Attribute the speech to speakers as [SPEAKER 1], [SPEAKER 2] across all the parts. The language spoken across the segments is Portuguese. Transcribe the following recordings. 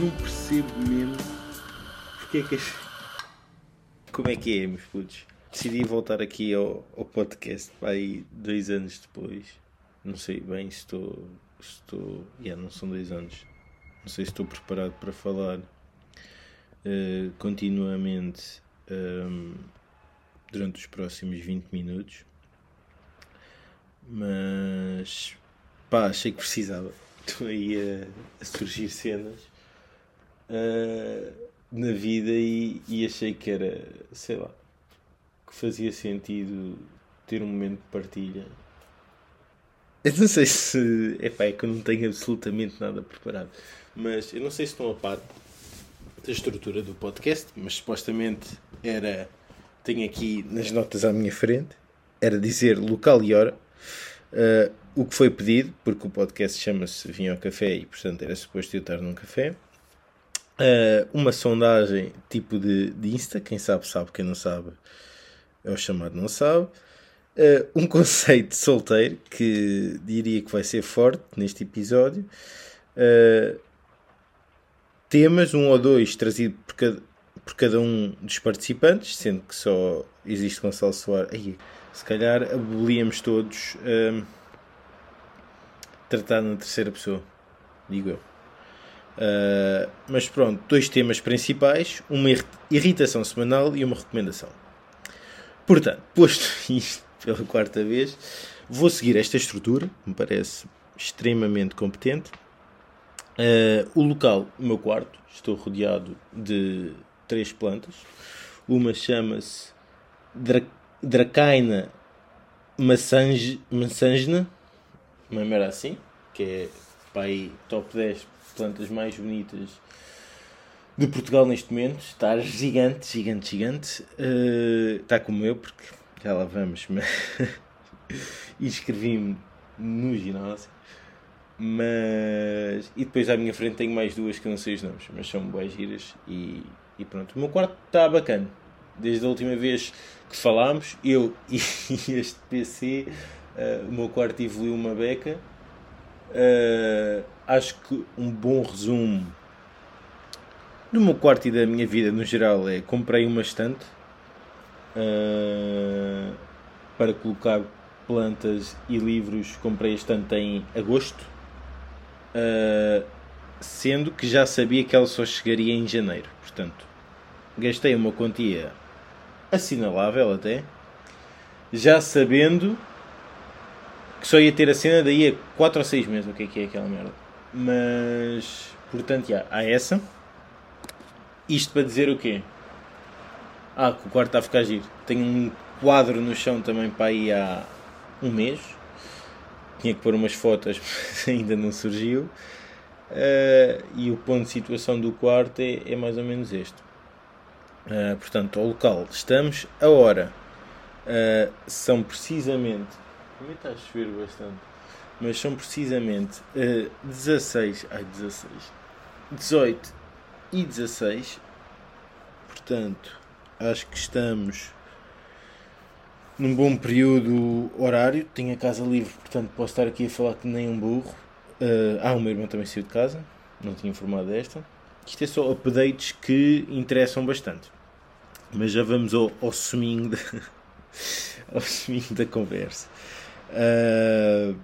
[SPEAKER 1] Não percebo mesmo porque é que as... Como é que é, meus putos? Decidi voltar aqui ao, ao podcast aí dois anos depois. Não sei bem se estou. estou. Yeah, não são dois anos. Não sei se estou preparado para falar uh, continuamente um, durante os próximos 20 minutos. Mas pá, achei que precisava. Estou aí a, a surgir cenas uh, na vida e, e achei que era, sei lá, que fazia sentido ter um momento de partilha. Eu não sei se. Epá, é que eu não tenho absolutamente nada preparado. Mas eu não sei se estão a par da estrutura do podcast, mas supostamente era. Tenho aqui nas notas à minha frente. Era dizer local e hora. Uh, o que foi pedido, porque o podcast chama-se Vinho ao Café e, portanto, era suposto eu estar num café. Uh, uma sondagem tipo de, de Insta, quem sabe, sabe, quem não sabe, é o chamado não sabe. Uh, um conceito solteiro que diria que vai ser forte neste episódio. Uh, temas, um ou dois, trazido por cada, por cada um dos participantes, sendo que só existe Gonçalo Soares. Aí, se calhar abolíamos todos tratar na terceira pessoa, digo eu. Uh, mas pronto, dois temas principais, uma irritação semanal e uma recomendação. Portanto, posto isto pela quarta vez, vou seguir esta estrutura, me parece extremamente competente. Uh, o local, o meu quarto, estou rodeado de três plantas. Uma chama-se Dra Dracaina maçangena, uma merda assim, que é para aí top 10 plantas mais bonitas de Portugal neste momento. Está gigante, gigante, gigante. Uh, está como eu, porque já lá vamos. Mas inscrevi-me no ginásio. Mas. E depois à minha frente tenho mais duas que não sei os nomes, mas são boas giras. E, e pronto. O meu quarto está bacana. Desde a última vez que falámos, eu e este PC, uh, o meu quarto evoluiu uma beca. Uh, acho que um bom resumo do meu quarto e da minha vida no geral é comprei uma estante uh, para colocar plantas e livros. Comprei a estante em agosto, uh, sendo que já sabia que ela só chegaria em janeiro. Portanto, gastei uma quantia assinalável até, já sabendo que só ia ter a cena daí a 4 ou 6 meses, o que é que é aquela merda. Mas, portanto, já, há essa. Isto para dizer o quê? Ah, que o quarto está a ficar giro. Tenho um quadro no chão também para aí há um mês. Tinha que pôr umas fotos, mas ainda não surgiu. Uh, e o ponto de situação do quarto é, é mais ou menos este. Uh, portanto, ao local estamos, a hora uh, são precisamente. Também está a chover bastante, mas são precisamente uh, 16, ai 16, 18 e 16. Portanto, acho que estamos num bom período horário. Tenho a casa livre, portanto, posso estar aqui a falar que nem um burro. Uh, ah, o meu irmão também saiu de casa, não tinha informado desta. Isto é só updates que interessam bastante. Mas já vamos ao, ao suminho ao suminho da conversa. Uh,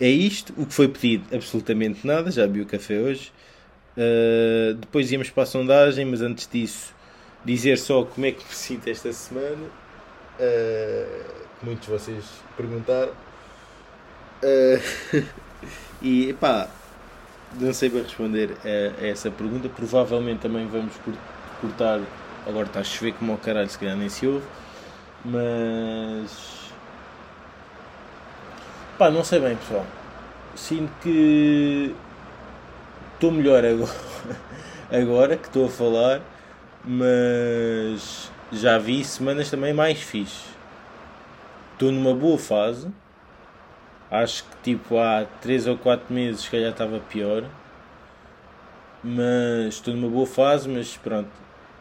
[SPEAKER 1] é isto. O que foi pedido? Absolutamente nada. Já vi o café hoje. Uh, depois íamos para a sondagem, mas antes disso, dizer só como é que me sinto esta semana. Uh, muitos de vocês perguntaram. Uh, e pá, não sei bem responder a, a, essa pergunta. Provavelmente também vamos cortar. Agora está a chover como ao caralho, se calhar nem se ouve. Mas. Pá, não sei bem, pessoal. Sinto que estou melhor agora, agora que estou a falar, mas já vi semanas também mais fixe. Estou numa boa fase. Acho que tipo há 3 ou 4 meses se calhar estava pior. Mas estou numa boa fase, mas pronto.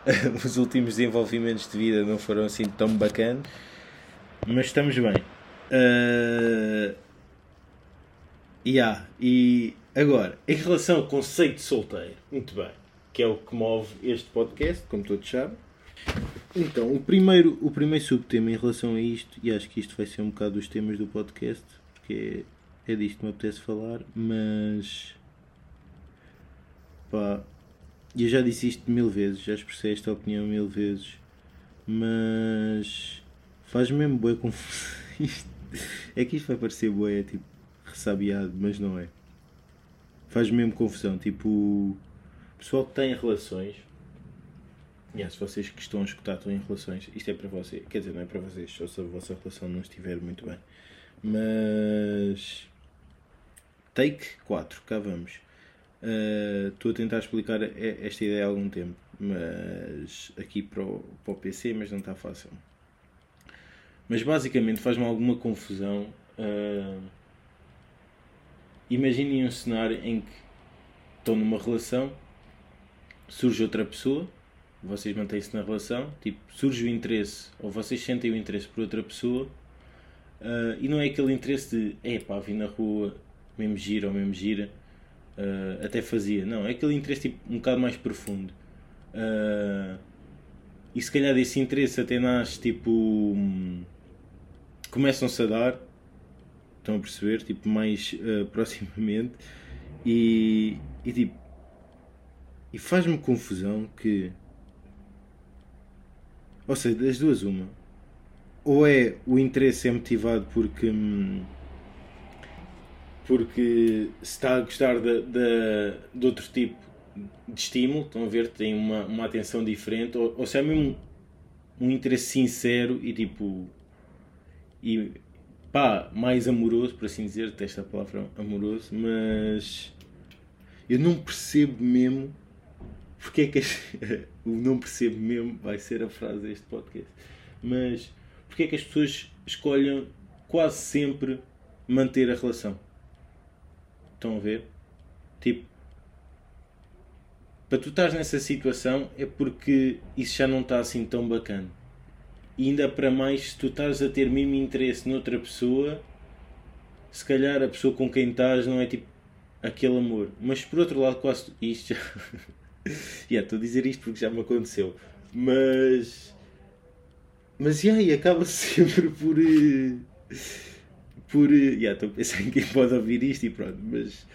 [SPEAKER 1] Os últimos desenvolvimentos de vida não foram assim tão bacanas. Mas estamos bem. Uh... Yeah, e Agora, em relação ao conceito de solteiro, muito bem, que é o que move este podcast, como todos sabem. Então, o primeiro, o primeiro subtema em relação a isto, e acho que isto vai ser um bocado dos temas do podcast, porque é, é disto que me apetece falar, mas pá, eu já disse isto mil vezes, já expressei esta opinião mil vezes, mas faz mesmo boa confusão. é que isto vai parecer boa, é tipo ressabiado, mas não é. Faz mesmo confusão, tipo pessoal que tem relações. Yeah, se vocês que estão a escutar estão em relações, isto é para vocês, quer dizer, não é para vocês, só se a vossa relação não estiver muito bem. Mas take 4, cá vamos. Uh, estou a tentar explicar esta ideia há algum tempo, mas aqui para o, para o PC, mas não está fácil. Mas basicamente faz-me alguma confusão. Uh, imaginem um cenário em que estão numa relação surge outra pessoa, vocês mantêm-se na relação, tipo, surge o interesse, ou vocês sentem o interesse por outra pessoa, uh, e não é aquele interesse de, é pá, vim na rua, mesmo gira ou mesmo gira, uh, até fazia. Não, é aquele interesse tipo, um bocado mais profundo. Uh, e se calhar desse interesse até nasce, tipo, um, começam-se a dar, estão a perceber, tipo, mais proximamente, e, e tipo, e faz-me confusão que. Ou seja, das duas, uma. Ou é o interesse é motivado porque. Hum, porque se está a gostar de, de, de outro tipo de estímulo, estão a ver, tem uma, uma atenção diferente, ou, ou se é mesmo um, um interesse sincero e tipo. E pá, mais amoroso, por assim dizer, até esta palavra amoroso, mas eu não percebo mesmo porque é que as... o não percebo mesmo vai ser a frase deste podcast. Mas porque é que as pessoas escolhem quase sempre manter a relação? Estão a ver? Tipo, para tu estás nessa situação é porque isso já não está assim tão bacana. E ainda para mais, se tu estás a ter mesmo interesse noutra pessoa, se calhar a pessoa com quem estás não é tipo aquele amor. Mas por outro lado, quase isto já. yeah, estou a dizer isto porque já me aconteceu. Mas. Mas yeah, e acaba sempre por. Eh, por. Eh, yeah, estou a pensar em quem pode ouvir isto e pronto, mas.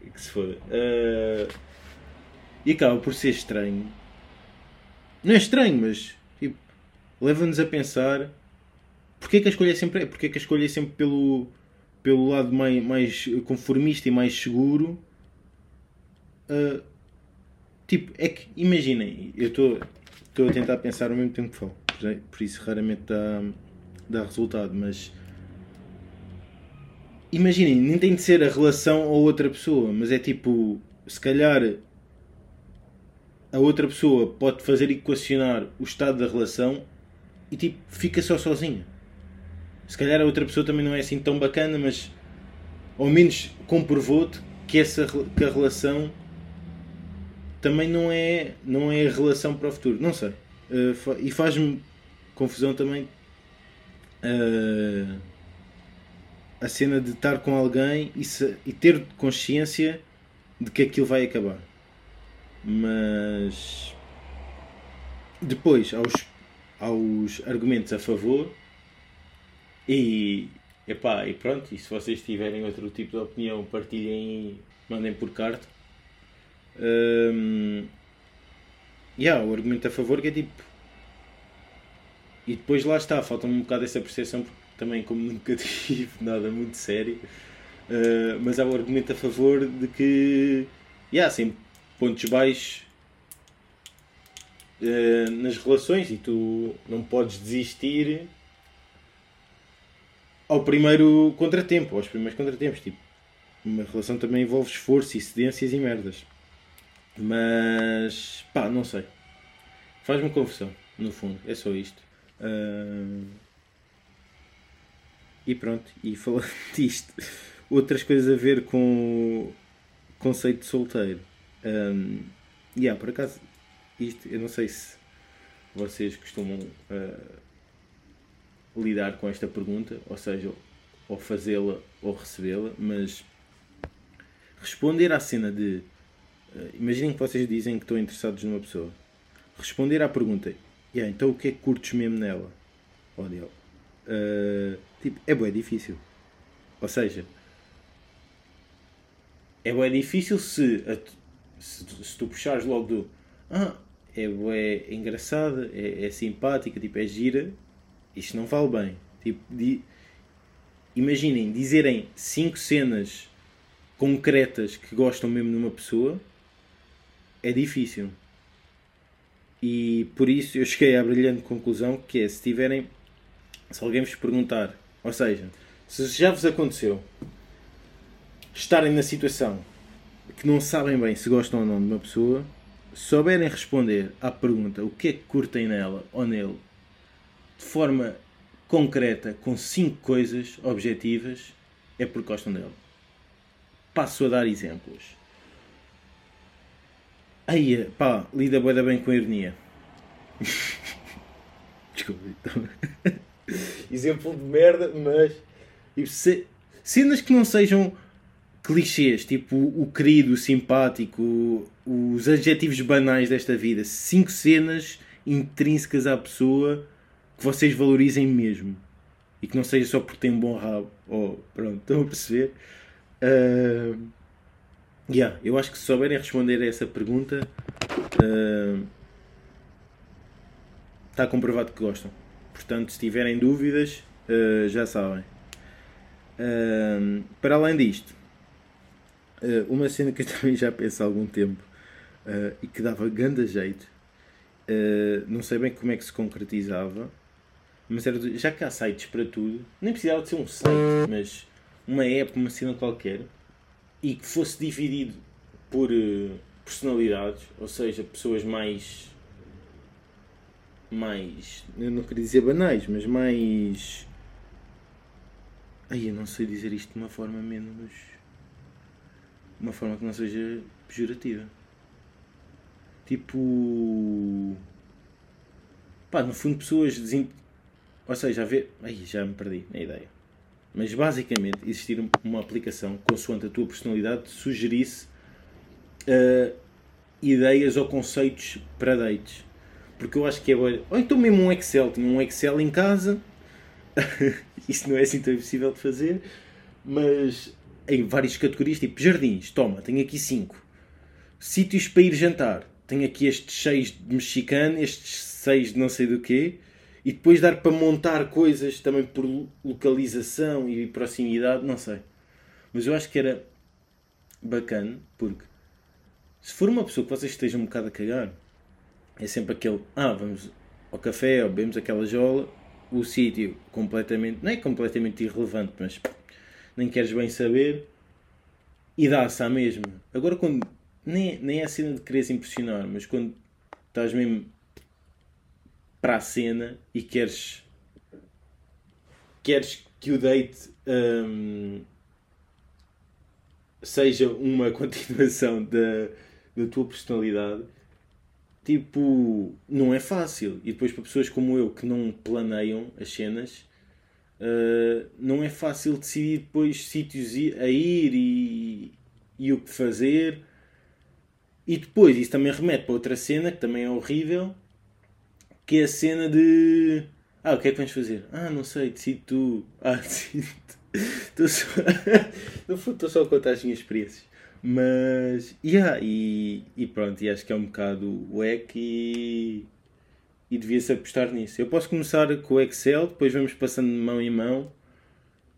[SPEAKER 1] Que se foda. Uh, e acaba por ser estranho. Não é estranho, mas. Leva-nos a pensar. Porquê que a escolha é sempre. Porquê que a escolha é sempre pelo. Pelo lado mais, mais conformista e mais seguro. Uh, Tipo, é que, imaginem, eu estou a tentar pensar ao mesmo tempo que falo, por isso raramente dá, dá resultado, mas imaginem, nem tem de ser a relação a outra pessoa, mas é tipo, se calhar a outra pessoa pode fazer equacionar o estado da relação e tipo, fica só sozinha. Se calhar a outra pessoa também não é assim tão bacana, mas ao menos comprovou-te que, essa, que a relação também não é, não é relação para o futuro. Não sei. Uh, e faz-me confusão também uh, a cena de estar com alguém e, se, e ter consciência de que aquilo vai acabar. Mas depois, aos, aos argumentos a favor, e, epá, e pronto, e se vocês tiverem outro tipo de opinião, partilhem mandem por carta. Um, yeah, o argumento a favor que é tipo. E depois lá está, falta-me um bocado essa percepção, porque também, como nunca tive nada muito sério, uh, mas há o argumento a favor de que. Yeah, sem pontos baixos uh, nas relações e tu não podes desistir ao primeiro contratempo, aos primeiros contratempos. Tipo, uma relação também envolve esforço e cedências e merdas. Mas pá, não sei. Faz-me confusão, no fundo. É só isto. Uh... E pronto, e falando disto, outras coisas a ver com o conceito de solteiro. Um, yeah, por acaso, isto, eu não sei se vocês costumam uh, lidar com esta pergunta, ou seja, ou fazê-la ou recebê-la, mas responder à cena de. Uh, imaginem que vocês dizem que estão interessados numa pessoa. Responder à pergunta: yeah, então o que é que curtes mesmo nela? Ou dele? Uh, tipo, é bem difícil. Ou seja, é bem difícil se, se, se tu puxares logo do. Ah, é, é engraçada, é, é simpática, tipo, é gira. Isto não vale bem. Tipo, di, imaginem, dizerem cinco cenas concretas que gostam mesmo de uma pessoa é difícil. E por isso eu cheguei à brilhante conclusão que é se tiverem, se alguém vos perguntar, ou seja, se já vos aconteceu estarem na situação que não sabem bem se gostam ou não de uma pessoa, souberem responder à pergunta o que é que curtem nela ou nele de forma concreta, com cinco coisas objetivas, é porque gostam dele. Passo a dar exemplos. Aí, pá, lida boeda bem com a ironia. Desculpa, então. Exemplo de merda, mas. Se, cenas que não sejam clichês, tipo o querido, o simpático, os adjetivos banais desta vida. Cinco cenas intrínsecas à pessoa que vocês valorizem mesmo. E que não seja só porque tem um bom rabo. Ou, oh, pronto, estão a perceber? Uh, yeah, eu acho que se souberem responder a essa pergunta, uh, está comprovado que gostam. Portanto, se tiverem dúvidas, uh, já sabem. Uh, para além disto, uma cena que eu também já penso há algum tempo e que dava grande jeito, não sei bem como é que se concretizava, mas era já que há sites para tudo, nem precisava de ser um site, mas uma app, uma cena qualquer, e que fosse dividido por uh, personalidades, ou seja, pessoas mais. mais. eu não queria dizer banais, mas mais. Ai, eu não sei dizer isto de uma forma menos. Uma forma que não seja pejorativa. Tipo. pá, no fundo, pessoas ou seja, a ver. Ai, já me perdi na ideia. Mas basicamente existir uma aplicação consoante a tua personalidade sugerisse uh, ideias ou conceitos para dates. Porque eu acho que é. Ou então mesmo um Excel. Tinha um Excel em casa. Isso não é assim tão impossível de fazer. Mas em várias categorias, tipo jardins, toma, tenho aqui 5. Sítios para ir jantar, tenho aqui estes 6 de mexicano, estes 6 de não sei do quê e depois dar para montar coisas também por localização e proximidade, não sei. Mas eu acho que era bacana, porque se for uma pessoa que vocês estejam um bocado a cagar, é sempre aquele, ah, vamos ao café ou bebemos aquela jola, o sítio completamente, não é completamente irrelevante, mas nem queres bem saber e dá-se à mesma. Agora, quando nem, nem é a cena de quereres impressionar, mas quando estás mesmo para a cena e queres queres que o date um, seja uma continuação da, da tua personalidade tipo não é fácil e depois para pessoas como eu que não planeiam as cenas uh, não é fácil decidir depois sítios a ir e, e o que fazer e depois isso também remete para outra cena que também é horrível que é a cena de. Ah, o que é que vamos fazer? Ah, não sei, decide tu. Ah, decide Estou só... estou só a contar as minhas experiências. Mas, yeah, e, e pronto, e acho que é um bocado o e, e devia-se apostar nisso. Eu posso começar com o Excel, depois vamos passando de mão em mão.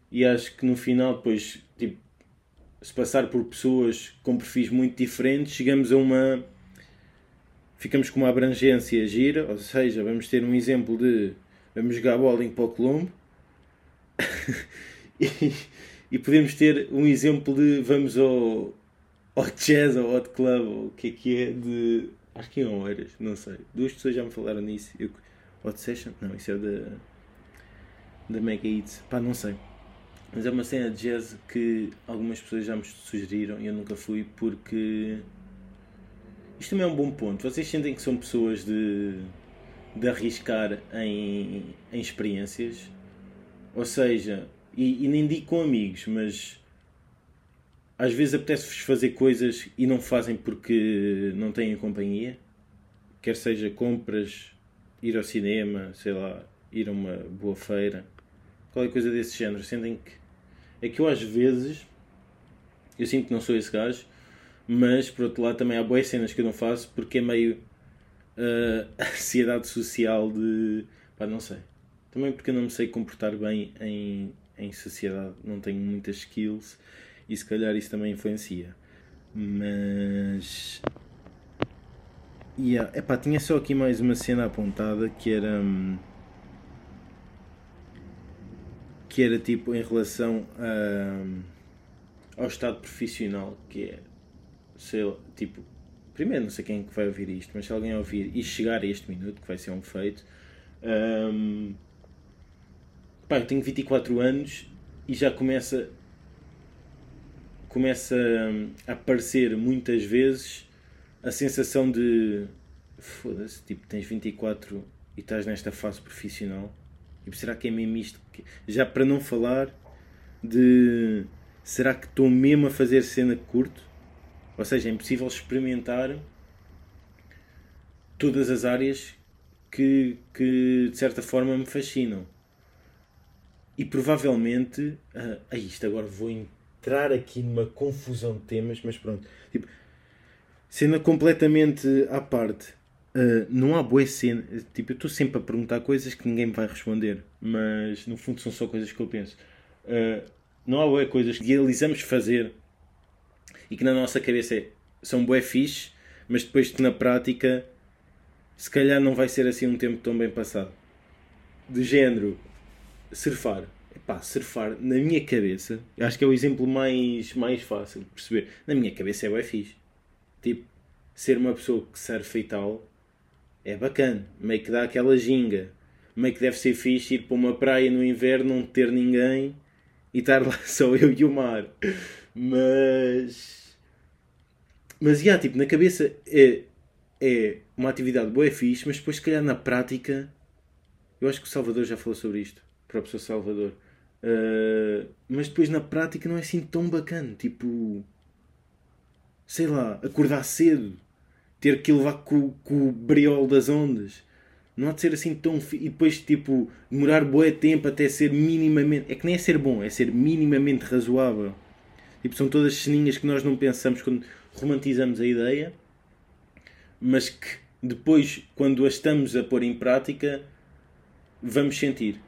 [SPEAKER 1] E acho que no final, depois, tipo, se passar por pessoas com perfis muito diferentes, chegamos a uma ficamos com uma abrangência gira, ou seja, vamos ter um exemplo de vamos jogar bowling para o Colombo. E, e, podemos ter um exemplo de vamos ao, ao jazz ou hot club ou o que é que é de acho que é Oeiras, não sei. Duas pessoas já me falaram nisso. Eu, hot session, não, isso é da da Mega Eats, pá, não sei. Mas é uma cena de jazz que algumas pessoas já me sugeriram e eu nunca fui porque isto também é um bom ponto. Vocês sentem que são pessoas de, de arriscar em, em experiências? Ou seja, e, e nem digo com amigos, mas às vezes apetece-vos fazer coisas e não fazem porque não têm companhia. Quer seja compras, ir ao cinema, sei lá, ir a uma boa feira, qualquer coisa desse género. Sentem que. É que eu às vezes. Eu sinto que não sou esse gajo, mas por outro lado também há boas cenas que eu não faço porque é meio. Uh, ansiedade social de. pá, não sei. Também porque eu não me sei comportar bem em, em sociedade, não tenho muitas skills e se calhar isso também influencia. Mas. Yeah. Epá, tinha só aqui mais uma cena apontada que era. Hum, que era tipo em relação a, hum, ao estado profissional, que é. Sei lá, tipo. Primeiro, não sei quem é que vai ouvir isto, mas se alguém ouvir e chegar a este minuto, que vai ser um feito. Um, pá, eu tenho 24 anos e já começa começa a aparecer muitas vezes a sensação de foda-se, tipo, tens 24 e estás nesta fase profissional. Tipo, será que é mesmo isto? Já para não falar de será que estou mesmo a fazer cena curto? Ou seja, é impossível experimentar todas as áreas que, que de certa forma me fascinam. E provavelmente, uh, ah, isto agora vou entrar aqui numa confusão de temas, mas pronto. Tipo, cena completamente à parte. Uh, não há boa cena. Tipo, eu estou sempre a perguntar coisas que ninguém me vai responder, mas no fundo são só coisas que eu penso. Uh, não há boas coisas que idealizamos fazer e que na nossa cabeça é, são bué fixe, mas depois que na prática se calhar não vai ser assim um tempo tão bem passado. De género, surfar pá, surfar na minha cabeça, acho que é o exemplo mais, mais fácil de perceber. Na minha cabeça é bem fixe. Tipo, ser uma pessoa que surfa e tal é bacana, meio que dá aquela ginga. Meio que deve ser fixe ir para uma praia no inverno, não ter ninguém e estar lá só eu e o mar. Mas. Mas, já, tipo, na cabeça é, é uma atividade boa, é fixe, mas depois, se calhar, na prática. Eu acho que o Salvador já falou sobre isto. O próprio Sr. Salvador. Uh, mas depois na prática não é assim tão bacana. Tipo, sei lá, acordar cedo, ter que levar com, com o briol das ondas. Não há de ser assim tão. E depois, tipo, demorar bué tempo até ser minimamente. É que nem é ser bom, é ser minimamente razoável. Tipo, são todas ceninhas que nós não pensamos quando romantizamos a ideia, mas que depois, quando as estamos a pôr em prática, vamos sentir.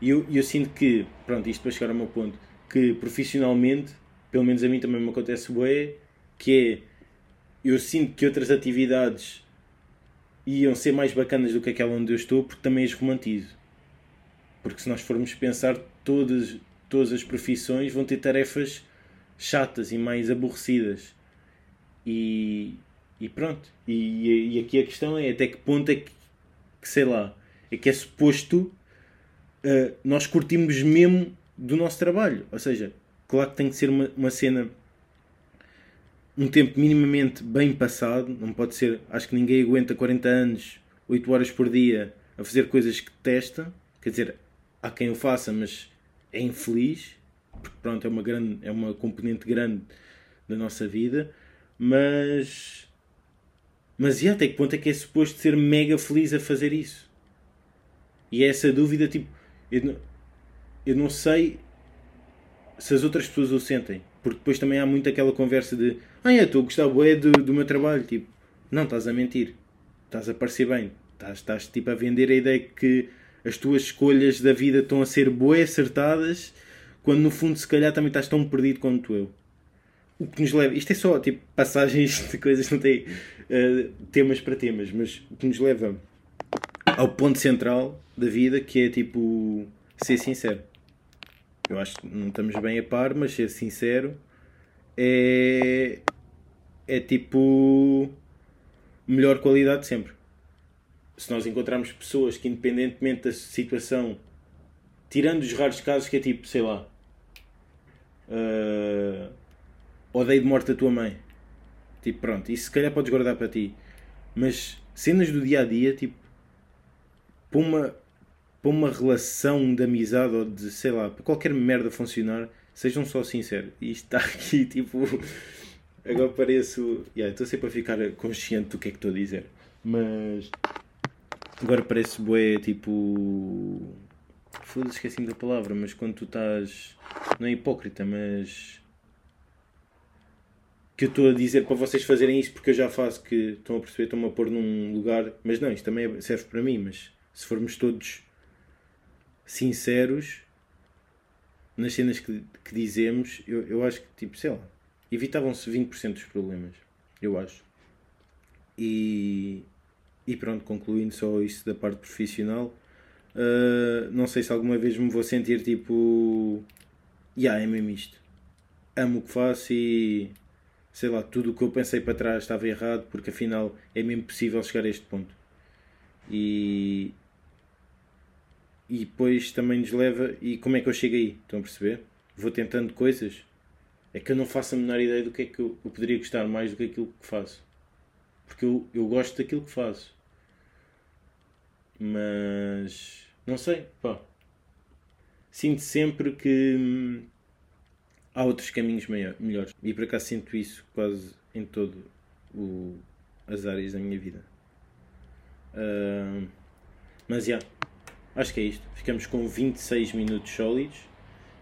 [SPEAKER 1] E eu, eu sinto que, pronto, isto para chegar ao meu ponto, que profissionalmente, pelo menos a mim também me acontece bué, que é, eu sinto que outras atividades iam ser mais bacanas do que aquela onde eu estou, porque também as romantizo. Porque se nós formos pensar, todas, todas as profissões vão ter tarefas chatas e mais aborrecidas. E, e pronto. E, e aqui a questão é até que ponto é que, que sei lá, é que é suposto uh, nós curtimos mesmo do nosso trabalho. Ou seja, claro que tem que ser uma, uma cena um tempo minimamente bem passado, não pode ser, acho que ninguém aguenta 40 anos, 8 horas por dia a fazer coisas que testa, quer dizer, há quem o faça, mas é infeliz, porque pronto, é uma grande, é uma componente grande da nossa vida, mas mas e até que ponto é que é suposto ser mega feliz a fazer isso? E é essa dúvida, tipo, eu não, eu não sei se as outras pessoas o sentem. Porque depois também há muito aquela conversa de Ah, é, estou a gostar bué do, do meu trabalho. Tipo, não, estás a mentir. Estás a parecer bem. Estás, estás tipo a vender a ideia que as tuas escolhas da vida estão a ser bué acertadas quando no fundo se calhar também estás tão perdido quanto eu. O que nos leva... Isto é só tipo passagens de coisas, não tem uh, temas para temas, mas o que nos leva ao ponto central da vida que é tipo ser sincero. Eu acho que não estamos bem a par, mas ser sincero é, é tipo melhor qualidade sempre. Se nós encontrarmos pessoas que, independentemente da situação, tirando os raros casos que é tipo, sei lá, uh, odeio de morte a tua mãe, tipo, pronto, isso se calhar podes guardar para ti, mas cenas do dia a dia, tipo, para uma, para uma relação de amizade ou de sei lá, para qualquer merda funcionar, Sejam só sinceros. E isto está aqui tipo. Agora pareço. Yeah, estou sempre a ficar consciente do que é que estou a dizer. Mas. Agora parece boé tipo. Foda-se, esqueci-me da palavra, mas quando tu estás. Não é hipócrita, mas. Que eu estou a dizer para vocês fazerem isso porque eu já faço, que estão a perceber, estão-me a pôr num lugar. Mas não, isto também serve para mim, mas se formos todos sinceros nas cenas que, que dizemos, eu, eu acho que, tipo, sei lá, evitavam-se 20% dos problemas. Eu acho. E, e pronto, concluindo só isso da parte profissional, uh, não sei se alguma vez me vou sentir tipo. Yeah, é mesmo isto. Amo o que faço e. Sei lá, tudo o que eu pensei para trás estava errado porque afinal é mesmo possível chegar a este ponto. E, e depois também nos leva. E como é que eu chego aí? Estão a perceber? Vou tentando coisas. É que eu não faço a menor ideia do que é que eu, eu poderia gostar mais do que aquilo que faço. Porque eu, eu gosto daquilo que faço. Mas. Não sei, pá. Sinto sempre que hum, há outros caminhos maior, melhores. E por acaso sinto isso quase em todo o, as áreas da minha vida. Uh, mas já. Yeah, Acho que é isto. Ficamos com 26 minutos sólidos.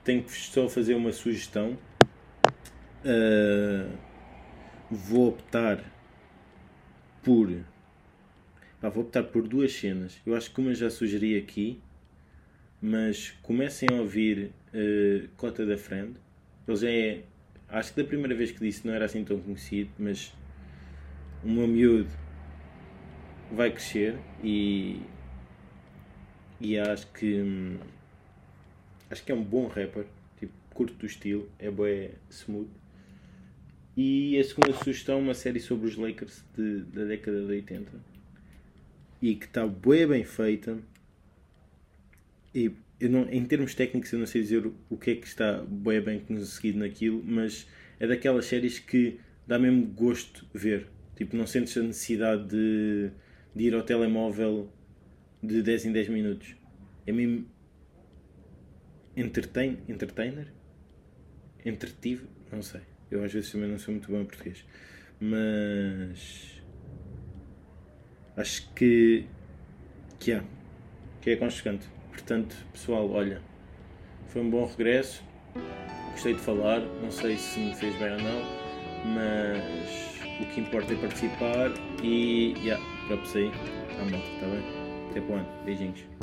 [SPEAKER 1] Tenho que só fazer uma sugestão. Uh, vou optar por. Vou optar por duas cenas. Eu acho que uma já sugeri aqui. Mas comecem a ouvir uh, Cota da Friend. Ele já é. Acho que da primeira vez que disse não era assim tão conhecido, mas o meu miúdo vai crescer e e acho que hum, acho que é um bom rapper tipo curto do estilo é bué smooth. E a segunda sugestão uma série sobre os Lakers de, da década de 80 e que está bué bem feita. E eu não, em termos técnicos eu não sei dizer o que é que está bué bem conseguido naquilo mas é daquelas séries que dá mesmo gosto ver. Tipo não sentes a necessidade de, de ir ao telemóvel de 10 em 10 minutos. É mesmo entertain, entertainer? Entretivo? Não sei. Eu às vezes também não sou muito bom em português. Mas acho que que é, que é aconchegante. Portanto, pessoal, olha, foi um bom regresso. Gostei de falar, não sei se me fez bem ou não, mas o que importa é participar e yeah, para aí à moto, está bem? Até quando? Beijinhos.